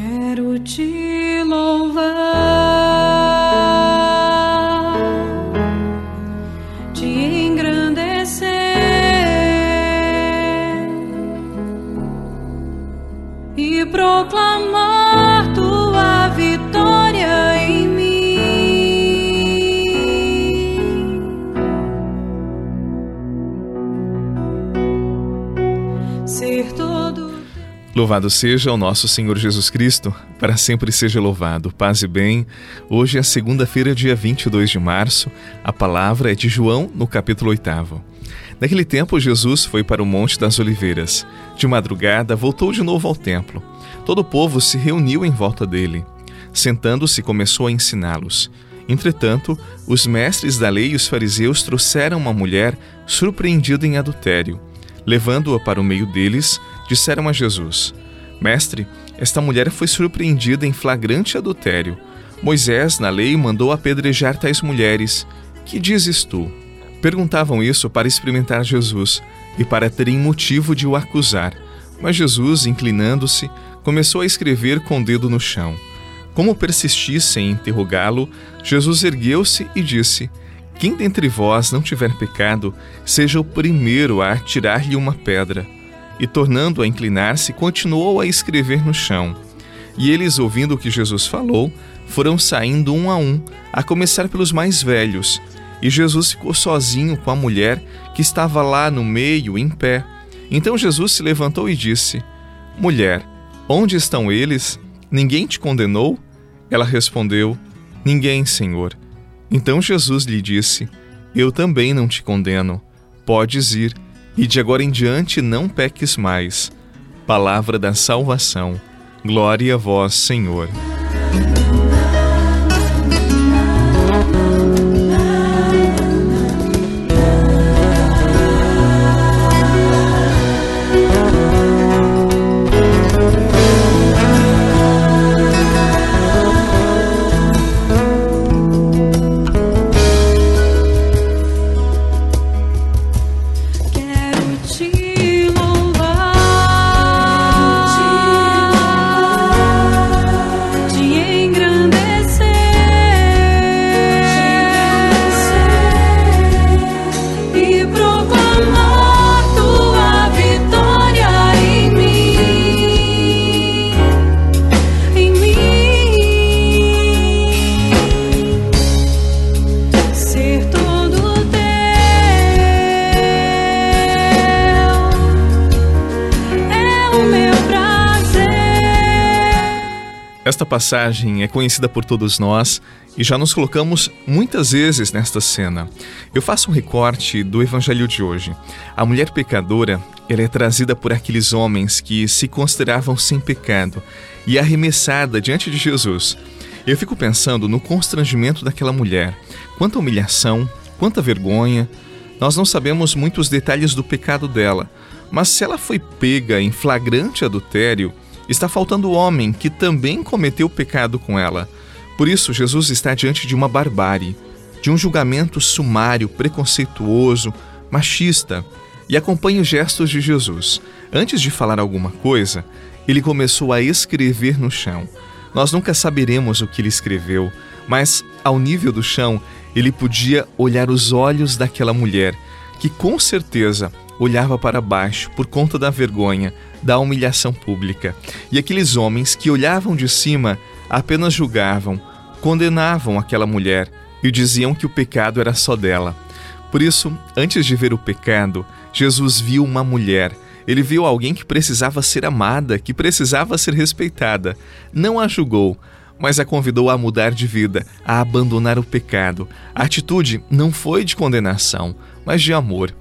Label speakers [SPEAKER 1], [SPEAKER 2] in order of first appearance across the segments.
[SPEAKER 1] Quero te louvar.
[SPEAKER 2] Louvado seja o nosso Senhor Jesus Cristo, para sempre seja louvado. Paz e bem. Hoje é segunda-feira, dia 22 de março. A palavra é de João, no capítulo 8. Naquele tempo, Jesus foi para o Monte das Oliveiras. De madrugada, voltou de novo ao templo. Todo o povo se reuniu em volta dele. Sentando-se, começou a ensiná-los. Entretanto, os mestres da lei e os fariseus trouxeram uma mulher surpreendida em adultério. Levando-a para o meio deles, disseram a Jesus: Mestre, esta mulher foi surpreendida em flagrante adultério. Moisés, na lei, mandou apedrejar tais mulheres. Que dizes tu? Perguntavam isso para experimentar Jesus e para terem motivo de o acusar. Mas Jesus, inclinando-se, começou a escrever com o dedo no chão. Como persistissem em interrogá-lo, Jesus ergueu-se e disse: Quem dentre vós não tiver pecado, seja o primeiro a atirar-lhe uma pedra e, tornando a inclinar-se, continuou a escrever no chão. E eles, ouvindo o que Jesus falou, foram saindo um a um, a começar pelos mais velhos. E Jesus ficou sozinho com a mulher que estava lá no meio, em pé. Então Jesus se levantou e disse: Mulher, onde estão eles? Ninguém te condenou? Ela respondeu: Ninguém, Senhor. Então Jesus lhe disse: Eu também não te condeno. Podes ir e de agora em diante não peques mais. Palavra da salvação. Glória a vós, Senhor. Esta passagem é conhecida por todos nós e já nos colocamos muitas vezes nesta cena. Eu faço um recorte do evangelho de hoje. A mulher pecadora, ela é trazida por aqueles homens que se consideravam sem pecado e arremessada diante de Jesus. Eu fico pensando no constrangimento daquela mulher. Quanta humilhação, quanta vergonha. Nós não sabemos muitos detalhes do pecado dela, mas se ela foi pega em flagrante adultério, está faltando o homem que também cometeu pecado com ela. Por isso, Jesus está diante de uma barbárie, de um julgamento sumário, preconceituoso, machista. E acompanhe os gestos de Jesus. Antes de falar alguma coisa, ele começou a escrever no chão. Nós nunca saberemos o que ele escreveu, mas ao nível do chão, ele podia olhar os olhos daquela mulher, que com certeza olhava para baixo por conta da vergonha, da humilhação pública. E aqueles homens que olhavam de cima apenas julgavam, condenavam aquela mulher e diziam que o pecado era só dela. Por isso, antes de ver o pecado, Jesus viu uma mulher. Ele viu alguém que precisava ser amada, que precisava ser respeitada. Não a julgou, mas a convidou a mudar de vida, a abandonar o pecado. A atitude não foi de condenação, mas de amor.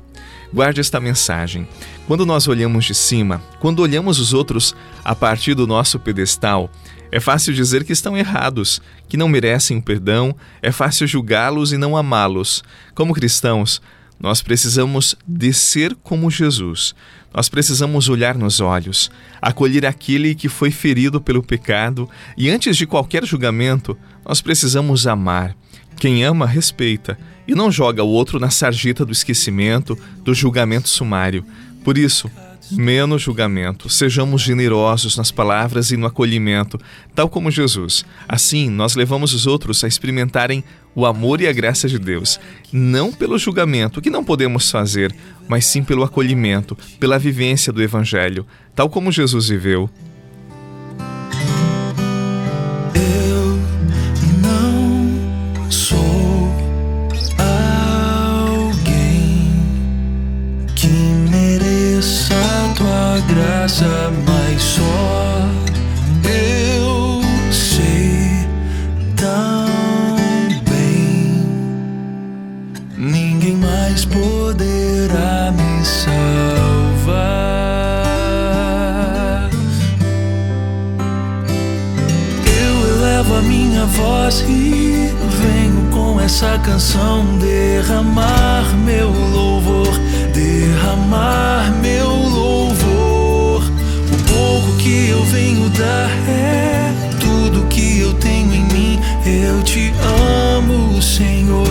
[SPEAKER 2] Guarde esta mensagem. Quando nós olhamos de cima, quando olhamos os outros a partir do nosso pedestal, é fácil dizer que estão errados, que não merecem o perdão, é fácil julgá-los e não amá-los. Como cristãos, nós precisamos descer como Jesus. Nós precisamos olhar nos olhos, acolher aquele que foi ferido pelo pecado e, antes de qualquer julgamento, nós precisamos amar. Quem ama, respeita e não joga o outro na sarjeta do esquecimento, do julgamento sumário. Por isso, menos julgamento. Sejamos generosos nas palavras e no acolhimento, tal como Jesus. Assim, nós levamos os outros a experimentarem o amor e a graça de Deus, não pelo julgamento, que não podemos fazer, mas sim pelo acolhimento, pela vivência do Evangelho, tal como Jesus viveu.
[SPEAKER 3] Graça, mas só eu sei tão bem. Ninguém mais poderá me salvar. Eu elevo a minha voz e venho com essa canção derramar meu louvor, derramar meu venho dar é tudo que eu tenho em mim. Eu te amo, Senhor.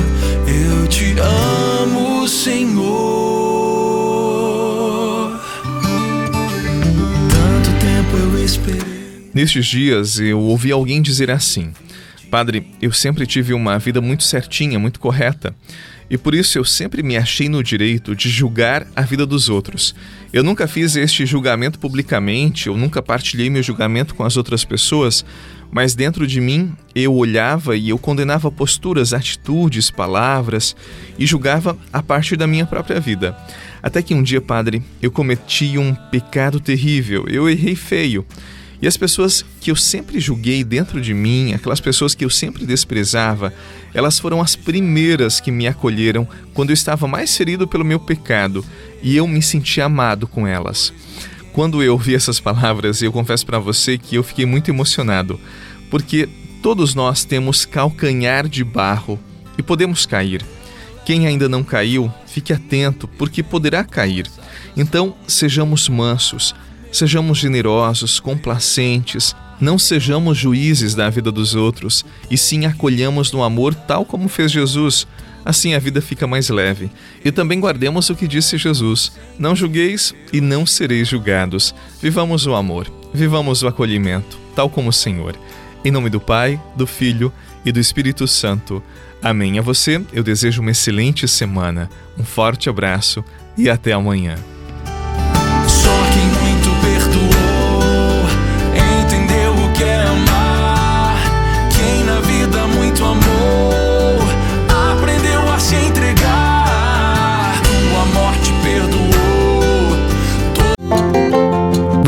[SPEAKER 3] Eu te amo, Senhor. Tanto tempo eu esperei.
[SPEAKER 2] Nestes dias eu ouvi alguém dizer assim: Padre, eu sempre tive uma vida muito certinha, muito correta. E por isso eu sempre me achei no direito de julgar a vida dos outros. Eu nunca fiz este julgamento publicamente, eu nunca partilhei meu julgamento com as outras pessoas, mas dentro de mim eu olhava e eu condenava posturas, atitudes, palavras e julgava a partir da minha própria vida. Até que um dia, padre, eu cometi um pecado terrível, eu errei feio. E as pessoas que eu sempre julguei dentro de mim, aquelas pessoas que eu sempre desprezava, elas foram as primeiras que me acolheram quando eu estava mais ferido pelo meu pecado e eu me senti amado com elas. Quando eu ouvi essas palavras, eu confesso para você que eu fiquei muito emocionado, porque todos nós temos calcanhar de barro e podemos cair. Quem ainda não caiu, fique atento, porque poderá cair. Então, sejamos mansos, Sejamos generosos, complacentes, não sejamos juízes da vida dos outros, e sim acolhamos no amor tal como fez Jesus. Assim a vida fica mais leve. E também guardemos o que disse Jesus: Não julgueis e não sereis julgados. Vivamos o amor, vivamos o acolhimento, tal como o Senhor. Em nome do Pai, do Filho e do Espírito Santo. Amém. A você, eu desejo uma excelente semana, um forte abraço e até amanhã.